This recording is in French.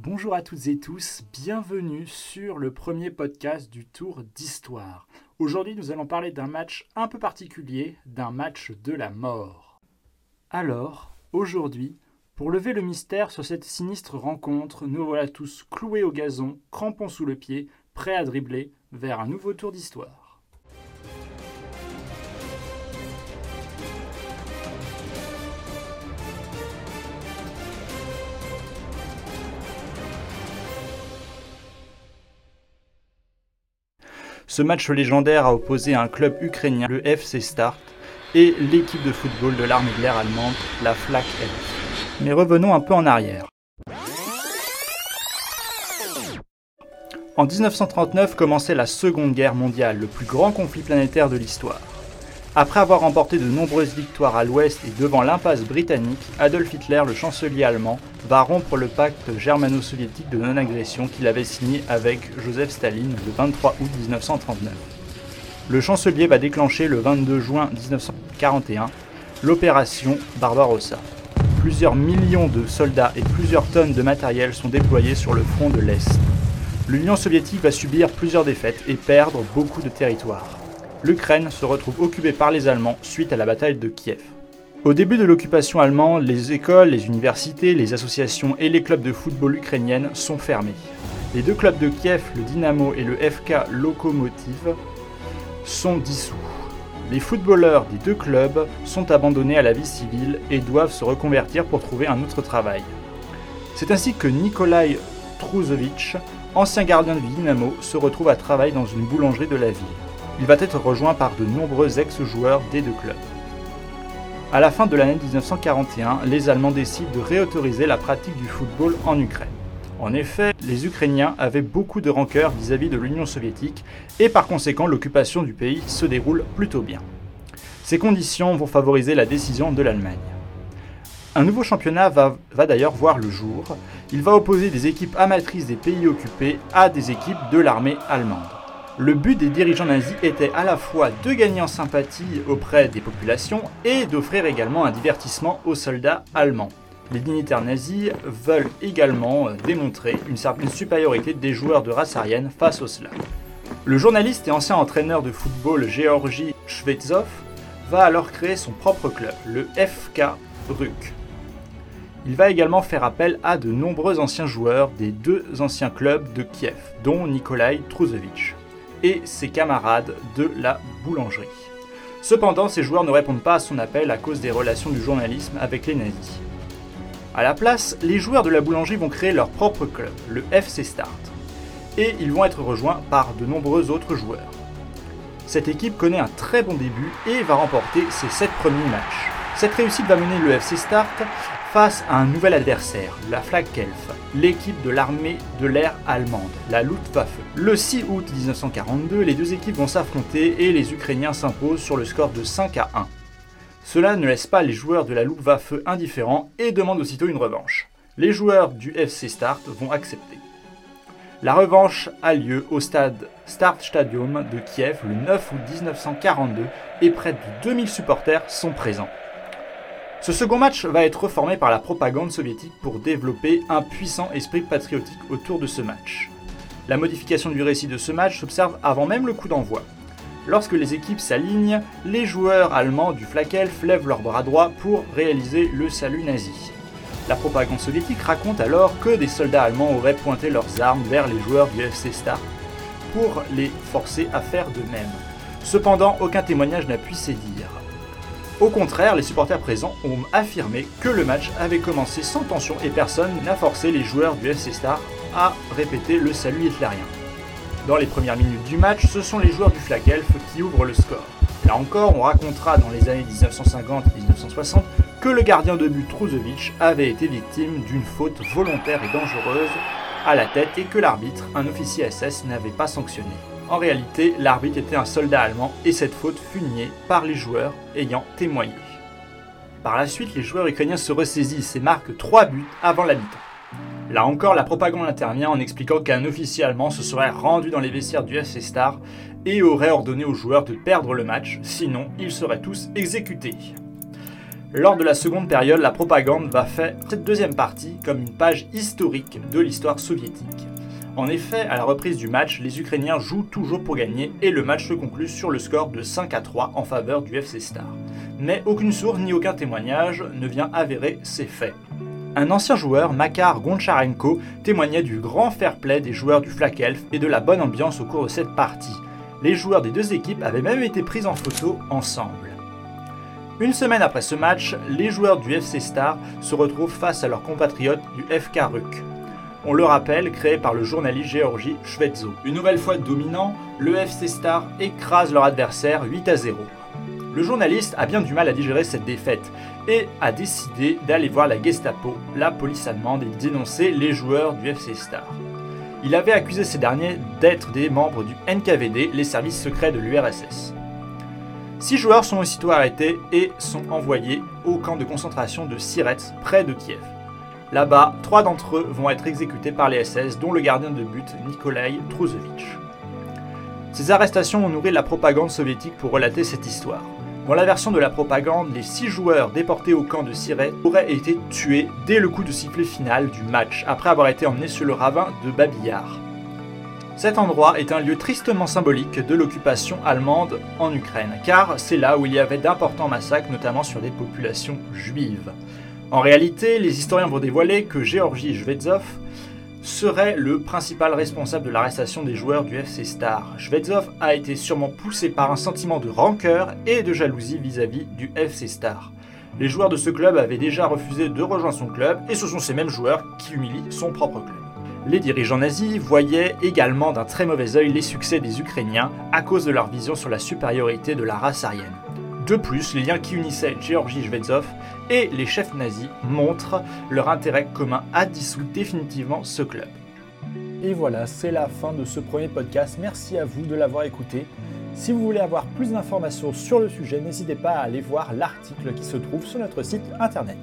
Bonjour à toutes et tous, bienvenue sur le premier podcast du Tour d'Histoire. Aujourd'hui nous allons parler d'un match un peu particulier, d'un match de la mort. Alors, aujourd'hui, pour lever le mystère sur cette sinistre rencontre, nous voilà tous cloués au gazon, crampons sous le pied, prêts à dribbler vers un nouveau tour d'histoire. Ce match légendaire a opposé un club ukrainien, le FC Start, et l'équipe de football de l'armée de l'air allemande, la Flak. Mais revenons un peu en arrière. En 1939 commençait la Seconde Guerre mondiale, le plus grand conflit planétaire de l'histoire. Après avoir remporté de nombreuses victoires à l'ouest et devant l'impasse britannique, Adolf Hitler, le chancelier allemand, va rompre le pacte germano-soviétique de non-agression qu'il avait signé avec Joseph Staline le 23 août 1939. Le chancelier va déclencher le 22 juin 1941 l'opération Barbarossa. Plusieurs millions de soldats et plusieurs tonnes de matériel sont déployés sur le front de l'Est. L'Union soviétique va subir plusieurs défaites et perdre beaucoup de territoires l'Ukraine se retrouve occupée par les Allemands suite à la bataille de Kiev. Au début de l'occupation allemande, les écoles, les universités, les associations et les clubs de football ukrainiennes sont fermés. Les deux clubs de Kiev, le Dynamo et le FK Lokomotiv, sont dissous. Les footballeurs des deux clubs sont abandonnés à la vie civile et doivent se reconvertir pour trouver un autre travail. C'est ainsi que Nikolai Truzovich, ancien gardien de Dynamo, se retrouve à travailler dans une boulangerie de la ville. Il va être rejoint par de nombreux ex-joueurs des deux clubs. À la fin de l'année 1941, les Allemands décident de réautoriser la pratique du football en Ukraine. En effet, les Ukrainiens avaient beaucoup de rancœur vis-à-vis de l'Union soviétique et par conséquent l'occupation du pays se déroule plutôt bien. Ces conditions vont favoriser la décision de l'Allemagne. Un nouveau championnat va, va d'ailleurs voir le jour. Il va opposer des équipes amatrices des pays occupés à des équipes de l'armée allemande. Le but des dirigeants nazis était à la fois de gagner en sympathie auprès des populations et d'offrir également un divertissement aux soldats allemands. Les dignitaires nazis veulent également démontrer une certaine supériorité des joueurs de race aryenne face aux Slaves. Le journaliste et ancien entraîneur de football Georgi Shvetsov va alors créer son propre club, le FK Ruk. Il va également faire appel à de nombreux anciens joueurs des deux anciens clubs de Kiev, dont Nikolai Truzevich et ses camarades de la boulangerie. Cependant, ces joueurs ne répondent pas à son appel à cause des relations du journalisme avec les nazis. À la place, les joueurs de la boulangerie vont créer leur propre club, le FC Start, et ils vont être rejoints par de nombreux autres joueurs. Cette équipe connaît un très bon début et va remporter ses 7 premiers matchs. Cette réussite va mener le FC Start face à un nouvel adversaire, la Flagkelf, l'équipe de l'armée de l'air allemande, la Luftwaffe. Le 6 août 1942, les deux équipes vont s'affronter et les Ukrainiens s'imposent sur le score de 5 à 1. Cela ne laisse pas les joueurs de la Luftwaffe indifférents et demandent aussitôt une revanche. Les joueurs du FC Start vont accepter. La revanche a lieu au stade Start Stadium de Kiev le 9 août 1942 et près de 2000 supporters sont présents. Ce second match va être reformé par la propagande soviétique pour développer un puissant esprit patriotique autour de ce match. La modification du récit de ce match s'observe avant même le coup d'envoi. Lorsque les équipes s'alignent, les joueurs allemands du Flakelf lèvent leur bras droit pour réaliser le salut nazi. La propagande soviétique raconte alors que des soldats allemands auraient pointé leurs armes vers les joueurs du FC Star pour les forcer à faire de même. Cependant, aucun témoignage n'a pu dire. Au contraire, les supporters présents ont affirmé que le match avait commencé sans tension et personne n'a forcé les joueurs du FC Star à répéter le salut hitlérien. Dans les premières minutes du match, ce sont les joueurs du Flag Elf qui ouvrent le score. Là encore, on racontera dans les années 1950 et 1960 que le gardien de but Truzovich avait été victime d'une faute volontaire et dangereuse à la tête et que l'arbitre, un officier SS, n'avait pas sanctionné. En réalité, l'arbitre était un soldat allemand et cette faute fut niée par les joueurs ayant témoigné. Par la suite, les joueurs ukrainiens se ressaisissent et marquent 3 buts avant la mi-temps. Là encore, la propagande intervient en expliquant qu'un officier allemand se serait rendu dans les vestiaires du FC Star et aurait ordonné aux joueurs de perdre le match, sinon ils seraient tous exécutés. Lors de la seconde période, la propagande va faire cette deuxième partie comme une page historique de l'histoire soviétique. En effet, à la reprise du match, les Ukrainiens jouent toujours pour gagner et le match se conclut sur le score de 5 à 3 en faveur du FC Star. Mais aucune source ni aucun témoignage ne vient avérer ces faits. Un ancien joueur, Makar Goncharenko, témoignait du grand fair-play des joueurs du Flak Elf et de la bonne ambiance au cours de cette partie. Les joueurs des deux équipes avaient même été pris en photo ensemble. Une semaine après ce match, les joueurs du FC Star se retrouvent face à leurs compatriotes du FK Ruk on le rappelle, créé par le journaliste Georgi Shvetzo. Une nouvelle fois dominant, le FC Star écrase leur adversaire 8 à 0. Le journaliste a bien du mal à digérer cette défaite et a décidé d'aller voir la Gestapo, la police allemande, et dénoncer les joueurs du FC Star. Il avait accusé ces derniers d'être des membres du NKVD, les services secrets de l'URSS. Six joueurs sont aussitôt arrêtés et sont envoyés au camp de concentration de Sirets, près de Kiev. Là-bas, trois d'entre eux vont être exécutés par les SS, dont le gardien de but Nikolai Truzevich. Ces arrestations ont nourri la propagande soviétique pour relater cette histoire. Dans la version de la propagande, les six joueurs déportés au camp de Siret auraient été tués dès le coup de sifflet final du match, après avoir été emmenés sur le ravin de Babillard. Cet endroit est un lieu tristement symbolique de l'occupation allemande en Ukraine, car c'est là où il y avait d'importants massacres, notamment sur des populations juives. En réalité, les historiens vont dévoiler que Georgi Shvetsov serait le principal responsable de l'arrestation des joueurs du FC Star. Shvetsov a été sûrement poussé par un sentiment de rancœur et de jalousie vis-à-vis du FC Star. Les joueurs de ce club avaient déjà refusé de rejoindre son club et ce sont ces mêmes joueurs qui humilient son propre club. Les dirigeants nazis voyaient également d'un très mauvais œil les succès des Ukrainiens à cause de leur vision sur la supériorité de la race aryenne. De plus, les liens qui unissaient Georgi Shvetsov et les chefs nazis montrent leur intérêt commun à dissoudre définitivement ce club. Et voilà, c'est la fin de ce premier podcast. Merci à vous de l'avoir écouté. Si vous voulez avoir plus d'informations sur le sujet, n'hésitez pas à aller voir l'article qui se trouve sur notre site internet.